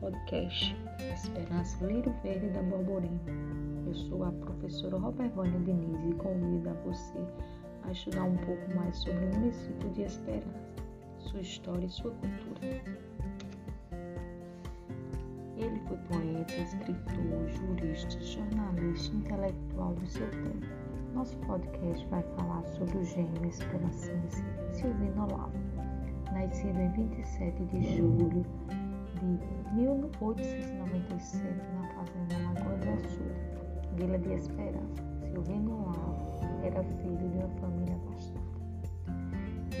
podcast Esperança Lírio Verde da Borborema. Eu sou a professora Robervânia Diniz e convido a você a estudar um pouco mais sobre o município de Esperança, sua história e sua cultura. Ele foi poeta, escritor, jurista, jornalista, intelectual do seu tempo. Nosso podcast vai falar sobre o gênio esperancense Silvino Olavo, nascido em 27 de julho 1897 na fazenda Lagoa do Açude, Vila de Esperança. Silvino Olavo era filho de uma família bastarda.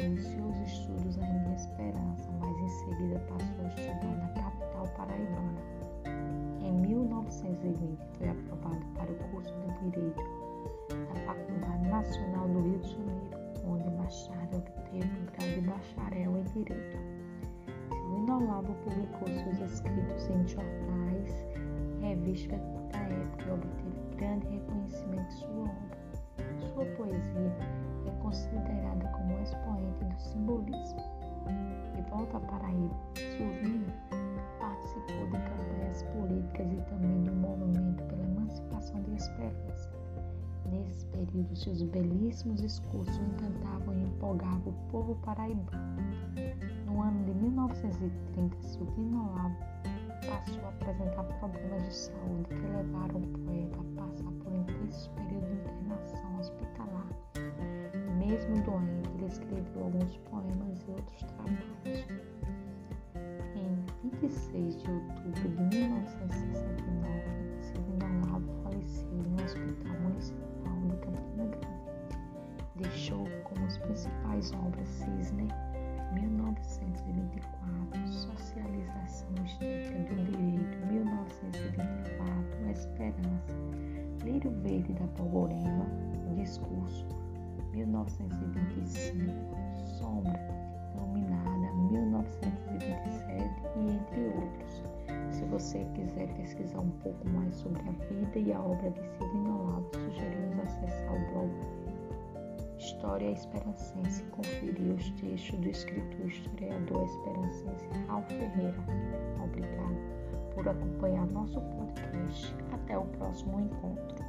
Iniciou os estudos ainda em Esperança, mas em seguida passou a estudar na capital paraibana. Em 1920 foi aprovado para o curso de Direito da Faculdade Nacional do Rio de Janeiro, onde mais obteve o grau de bacharel em Direito. Olavo publicou seus escritos em jornais, revistas da época e obteve grande reconhecimento sua obra. Sua poesia é considerada como expoente do simbolismo. De volta à Paraíba, Silvino participou de campanhas políticas e também do movimento pela emancipação de Esperança. Nesse período, seus belíssimos discursos encantavam e empolgavam o povo paraibano. No ano de 1930, Silvino Olavo passou a apresentar problemas de saúde que levaram o poeta a passar por intenso período de internação hospitalar. Mesmo doente, ele escreveu alguns poemas e outros trabalhos. Em 26 de outubro de 1969, Silvino Olavo faleceu um hospital municipal de Campina Grande. Deixou como as principais obras Cisne 1924, Esperança, Lírio Verde da Polvorema, Discurso, 1925, Sombra, Iluminada, 1927 e entre outros. Se você quiser pesquisar um pouco mais sobre a vida e a obra de Silvino Olavo, sugerimos acessar o blog História Esperancense conferiu os textos do escritor historiador esperancense Raul Ferreira. Por acompanhar nosso podcast. Até o próximo encontro.